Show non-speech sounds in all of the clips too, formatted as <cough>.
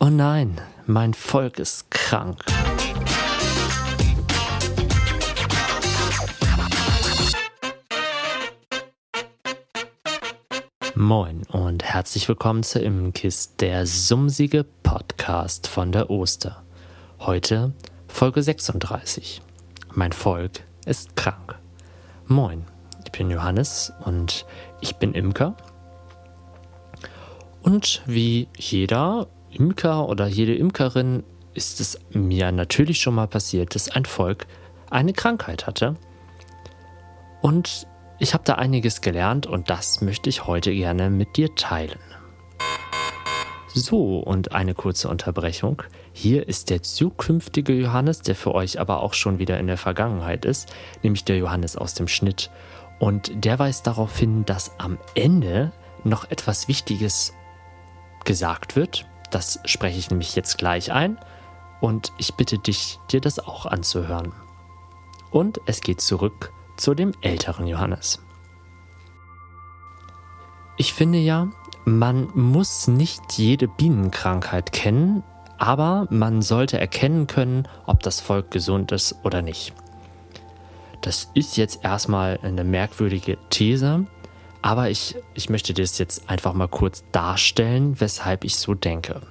Oh nein, mein Volk ist krank. Moin und herzlich willkommen zu Immenkist, der sumsige Podcast von der Oster. Heute Folge 36. Mein Volk ist krank. Moin, ich bin Johannes und ich bin Imker. Und wie jeder Imker oder jede Imkerin ist es mir natürlich schon mal passiert, dass ein Volk eine Krankheit hatte. Und ich habe da einiges gelernt und das möchte ich heute gerne mit dir teilen. So, und eine kurze Unterbrechung. Hier ist der zukünftige Johannes, der für euch aber auch schon wieder in der Vergangenheit ist, nämlich der Johannes aus dem Schnitt. Und der weist darauf hin, dass am Ende noch etwas Wichtiges gesagt wird. Das spreche ich nämlich jetzt gleich ein und ich bitte dich, dir das auch anzuhören. Und es geht zurück zu dem älteren Johannes. Ich finde ja, man muss nicht jede Bienenkrankheit kennen, aber man sollte erkennen können, ob das Volk gesund ist oder nicht. Das ist jetzt erstmal eine merkwürdige These, aber ich, ich möchte das jetzt einfach mal kurz darstellen, weshalb ich so denke.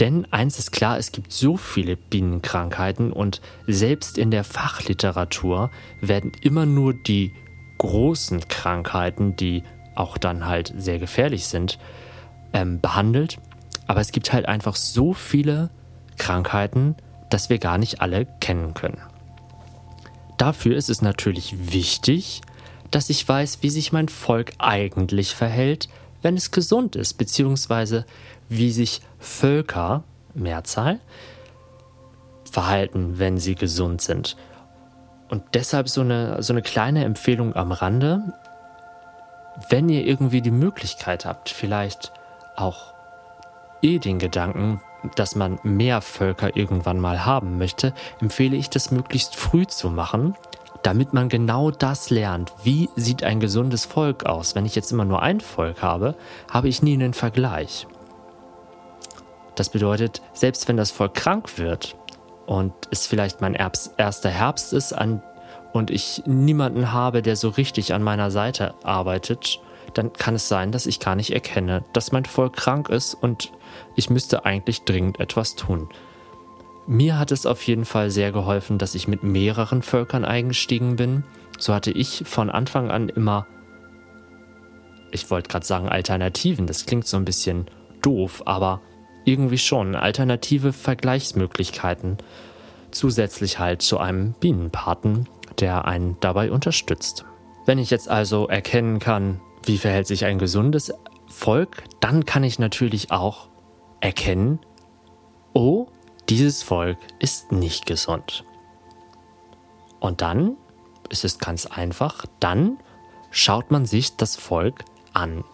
Denn eins ist klar, es gibt so viele Bienenkrankheiten und selbst in der Fachliteratur werden immer nur die großen Krankheiten, die auch dann halt sehr gefährlich sind, ähm, behandelt. Aber es gibt halt einfach so viele Krankheiten, dass wir gar nicht alle kennen können. Dafür ist es natürlich wichtig, dass ich weiß, wie sich mein Volk eigentlich verhält, wenn es gesund ist, beziehungsweise wie sich Völker, Mehrzahl, verhalten, wenn sie gesund sind. Und deshalb so eine, so eine kleine Empfehlung am Rande. Wenn ihr irgendwie die Möglichkeit habt, vielleicht auch eh den Gedanken, dass man mehr Völker irgendwann mal haben möchte, empfehle ich das möglichst früh zu machen, damit man genau das lernt. Wie sieht ein gesundes Volk aus? Wenn ich jetzt immer nur ein Volk habe, habe ich nie einen Vergleich. Das bedeutet, selbst wenn das Volk krank wird und es vielleicht mein erster Herbst ist an, und ich niemanden habe, der so richtig an meiner Seite arbeitet, dann kann es sein, dass ich gar nicht erkenne, dass mein Volk krank ist und ich müsste eigentlich dringend etwas tun. Mir hat es auf jeden Fall sehr geholfen, dass ich mit mehreren Völkern eingestiegen bin. So hatte ich von Anfang an immer, ich wollte gerade sagen Alternativen, das klingt so ein bisschen doof, aber irgendwie schon alternative Vergleichsmöglichkeiten. Zusätzlich halt zu einem Bienenpaten, der einen dabei unterstützt. Wenn ich jetzt also erkennen kann, wie verhält sich ein gesundes Volk, dann kann ich natürlich auch erkennen, oh, dieses Volk ist nicht gesund. Und dann ist es ganz einfach, dann schaut man sich das Volk an.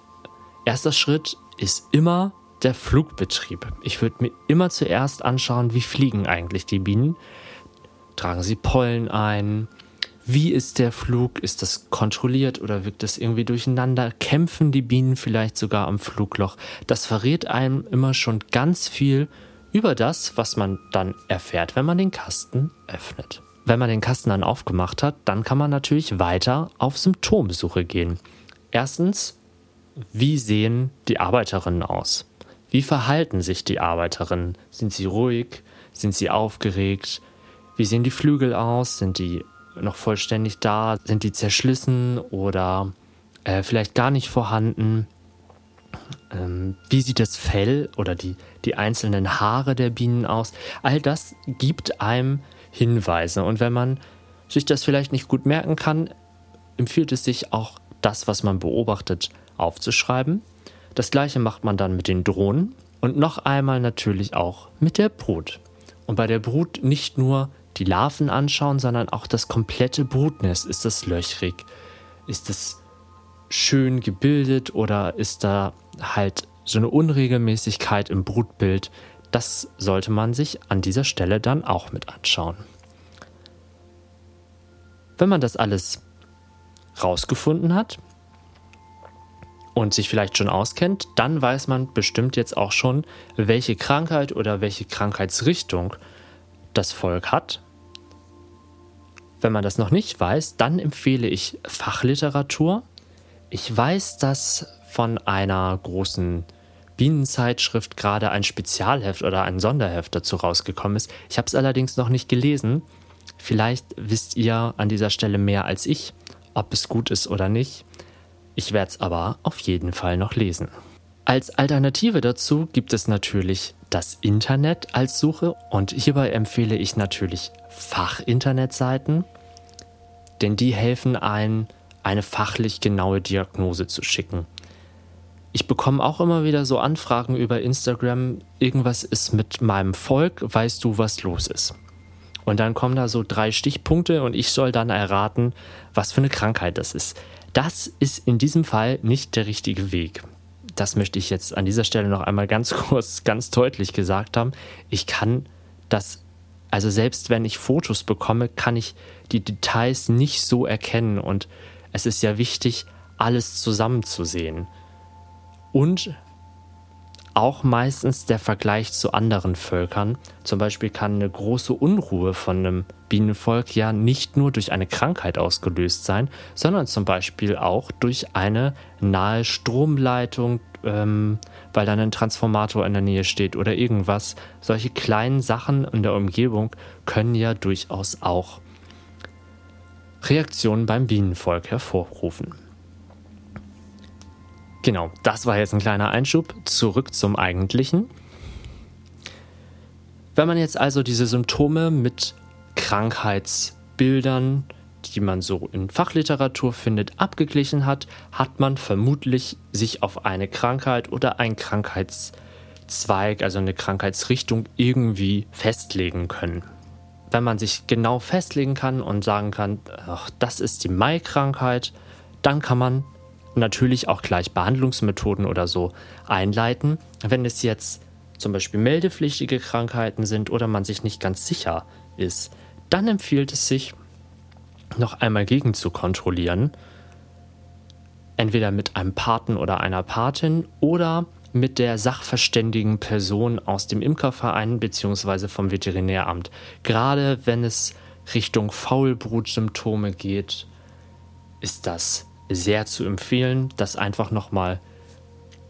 Erster Schritt ist immer der Flugbetrieb. Ich würde mir immer zuerst anschauen, wie fliegen eigentlich die Bienen. Tragen sie Pollen ein? Wie ist der Flug? Ist das kontrolliert oder wirkt das irgendwie durcheinander? Kämpfen die Bienen vielleicht sogar am Flugloch? Das verrät einem immer schon ganz viel über das, was man dann erfährt, wenn man den Kasten öffnet. Wenn man den Kasten dann aufgemacht hat, dann kann man natürlich weiter auf Symptomsuche gehen. Erstens, wie sehen die Arbeiterinnen aus? Wie verhalten sich die Arbeiterinnen? Sind sie ruhig? Sind sie aufgeregt? Wie sehen die Flügel aus? Sind die noch vollständig da? Sind die zerschlissen oder äh, vielleicht gar nicht vorhanden? Ähm, wie sieht das Fell oder die, die einzelnen Haare der Bienen aus? All das gibt einem Hinweise. Und wenn man sich das vielleicht nicht gut merken kann, empfiehlt es sich auch, das, was man beobachtet, aufzuschreiben. Das gleiche macht man dann mit den Drohnen und noch einmal natürlich auch mit der Brut. Und bei der Brut nicht nur die Larven anschauen, sondern auch das komplette Brutnest. Ist das löchrig? Ist es schön gebildet oder ist da halt so eine Unregelmäßigkeit im Brutbild, das sollte man sich an dieser Stelle dann auch mit anschauen. Wenn man das alles rausgefunden hat und sich vielleicht schon auskennt, dann weiß man bestimmt jetzt auch schon, welche Krankheit oder welche Krankheitsrichtung das Volk hat. Wenn man das noch nicht weiß, dann empfehle ich Fachliteratur. Ich weiß, dass von einer großen Bienenzeitschrift gerade ein Spezialheft oder ein Sonderheft dazu rausgekommen ist. Ich habe es allerdings noch nicht gelesen. Vielleicht wisst ihr an dieser Stelle mehr als ich, ob es gut ist oder nicht. Ich werde es aber auf jeden Fall noch lesen. Als Alternative dazu gibt es natürlich das Internet als Suche und hierbei empfehle ich natürlich Fachinternetseiten, denn die helfen ein, eine fachlich genaue Diagnose zu schicken. Ich bekomme auch immer wieder so Anfragen über Instagram, irgendwas ist mit meinem Volk, weißt du, was los ist? Und dann kommen da so drei Stichpunkte und ich soll dann erraten, was für eine Krankheit das ist. Das ist in diesem Fall nicht der richtige Weg. Das möchte ich jetzt an dieser Stelle noch einmal ganz <laughs> kurz, ganz deutlich gesagt haben. Ich kann das, also selbst wenn ich Fotos bekomme, kann ich die Details nicht so erkennen und es ist ja wichtig, alles zusammenzusehen. Und auch meistens der Vergleich zu anderen Völkern. Zum Beispiel kann eine große Unruhe von einem Bienenvolk ja nicht nur durch eine Krankheit ausgelöst sein, sondern zum Beispiel auch durch eine nahe Stromleitung, ähm, weil dann ein Transformator in der Nähe steht oder irgendwas. Solche kleinen Sachen in der Umgebung können ja durchaus auch Reaktionen beim Bienenvolk hervorrufen. Genau, das war jetzt ein kleiner Einschub. Zurück zum Eigentlichen. Wenn man jetzt also diese Symptome mit Krankheitsbildern, die man so in Fachliteratur findet, abgeglichen hat, hat man vermutlich sich auf eine Krankheit oder einen Krankheitszweig, also eine Krankheitsrichtung irgendwie festlegen können. Wenn man sich genau festlegen kann und sagen kann, ach, das ist die Mai-Krankheit, dann kann man natürlich auch gleich Behandlungsmethoden oder so einleiten. Wenn es jetzt zum Beispiel meldepflichtige Krankheiten sind oder man sich nicht ganz sicher ist, dann empfiehlt es sich, noch einmal gegen zu kontrollieren. Entweder mit einem Paten oder einer Patin oder mit der sachverständigen Person aus dem Imkerverein bzw. vom Veterinäramt. Gerade wenn es Richtung Faulbrutsymptome geht, ist das sehr zu empfehlen, das einfach nochmal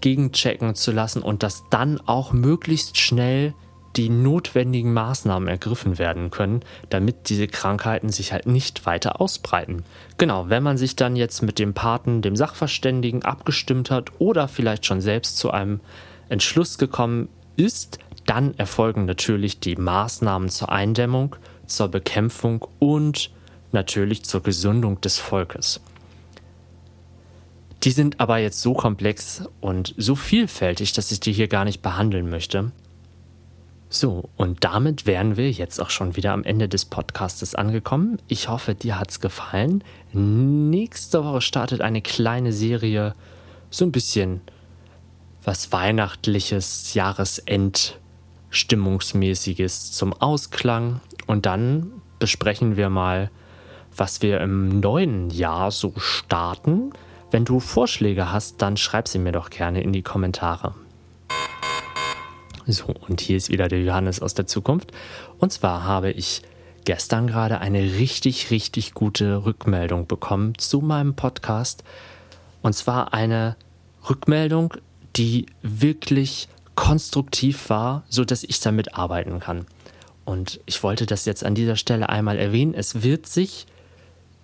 gegenchecken zu lassen und dass dann auch möglichst schnell die notwendigen Maßnahmen ergriffen werden können, damit diese Krankheiten sich halt nicht weiter ausbreiten. Genau, wenn man sich dann jetzt mit dem Paten, dem Sachverständigen abgestimmt hat oder vielleicht schon selbst zu einem Entschluss gekommen ist, dann erfolgen natürlich die Maßnahmen zur Eindämmung, zur Bekämpfung und natürlich zur Gesundung des Volkes. Die sind aber jetzt so komplex und so vielfältig, dass ich die hier gar nicht behandeln möchte. So, und damit wären wir jetzt auch schon wieder am Ende des Podcastes angekommen. Ich hoffe, dir hat's gefallen. Nächste Woche startet eine kleine Serie, so ein bisschen was Weihnachtliches, Jahresend, Stimmungsmäßiges zum Ausklang. Und dann besprechen wir mal, was wir im neuen Jahr so starten. Wenn du Vorschläge hast, dann schreib sie mir doch gerne in die Kommentare. So, und hier ist wieder der Johannes aus der Zukunft. Und zwar habe ich gestern gerade eine richtig, richtig gute Rückmeldung bekommen zu meinem Podcast. Und zwar eine Rückmeldung, die wirklich konstruktiv war, so dass ich damit arbeiten kann. Und ich wollte das jetzt an dieser Stelle einmal erwähnen. Es wird sich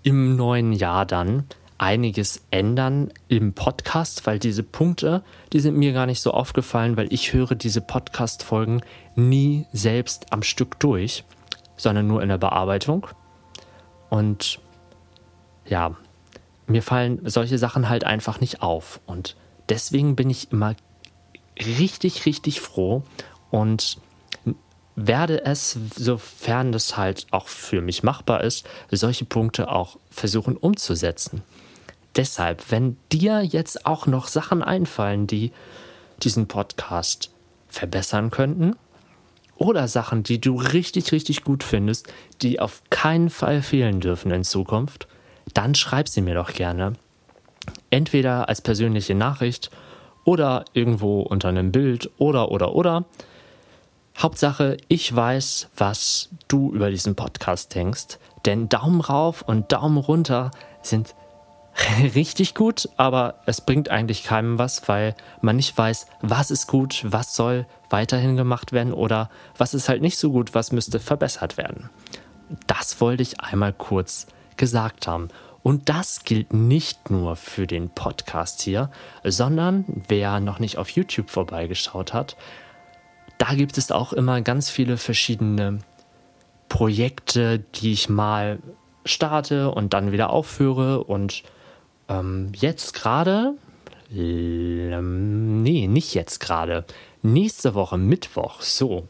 im neuen Jahr dann einiges ändern im Podcast, weil diese Punkte, die sind mir gar nicht so aufgefallen, weil ich höre diese Podcast-Folgen nie selbst am Stück durch, sondern nur in der Bearbeitung. Und ja, mir fallen solche Sachen halt einfach nicht auf. Und deswegen bin ich immer richtig, richtig froh und werde es, sofern das halt auch für mich machbar ist, solche Punkte auch versuchen umzusetzen. Deshalb, wenn dir jetzt auch noch Sachen einfallen, die diesen Podcast verbessern könnten, oder Sachen, die du richtig, richtig gut findest, die auf keinen Fall fehlen dürfen in Zukunft, dann schreib sie mir doch gerne. Entweder als persönliche Nachricht oder irgendwo unter einem Bild oder oder oder. Hauptsache, ich weiß, was du über diesen Podcast denkst. Denn Daumen rauf und Daumen runter sind <laughs> richtig gut, aber es bringt eigentlich keinem was, weil man nicht weiß, was ist gut, was soll weiterhin gemacht werden oder was ist halt nicht so gut, was müsste verbessert werden. Das wollte ich einmal kurz gesagt haben. Und das gilt nicht nur für den Podcast hier, sondern wer noch nicht auf YouTube vorbeigeschaut hat, da gibt es auch immer ganz viele verschiedene Projekte, die ich mal starte und dann wieder aufführe. Und ähm, jetzt gerade, ähm, nee, nicht jetzt gerade, nächste Woche Mittwoch, so,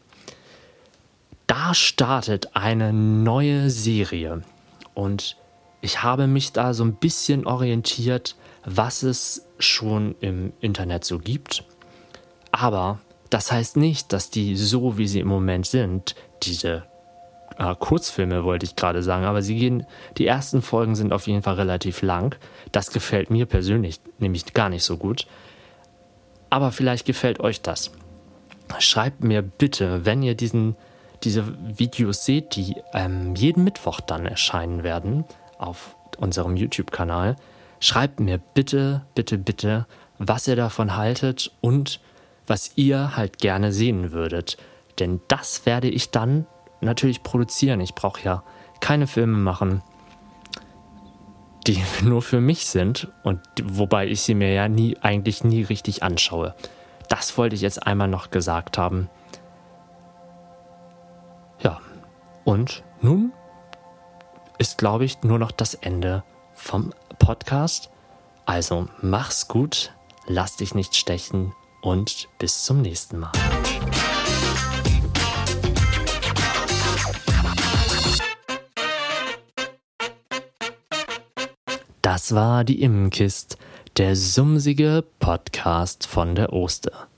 da startet eine neue Serie. Und ich habe mich da so ein bisschen orientiert, was es schon im Internet so gibt. Aber das heißt nicht, dass die so, wie sie im Moment sind, diese äh, Kurzfilme wollte ich gerade sagen, aber sie gehen, die ersten Folgen sind auf jeden Fall relativ lang. Das gefällt mir persönlich nämlich gar nicht so gut. Aber vielleicht gefällt euch das. Schreibt mir bitte, wenn ihr diesen, diese Videos seht, die ähm, jeden Mittwoch dann erscheinen werden auf unserem YouTube-Kanal, schreibt mir bitte, bitte, bitte, was ihr davon haltet und was ihr halt gerne sehen würdet. Denn das werde ich dann natürlich produzieren. Ich brauche ja keine Filme machen, die <laughs> nur für mich sind und wobei ich sie mir ja nie eigentlich nie richtig anschaue. Das wollte ich jetzt einmal noch gesagt haben. Ja, und nun ist, glaube ich, nur noch das Ende vom Podcast. Also mach's gut, lass dich nicht stechen und bis zum nächsten Mal. Das war die Immenkist, der sumsige Podcast von der Oster.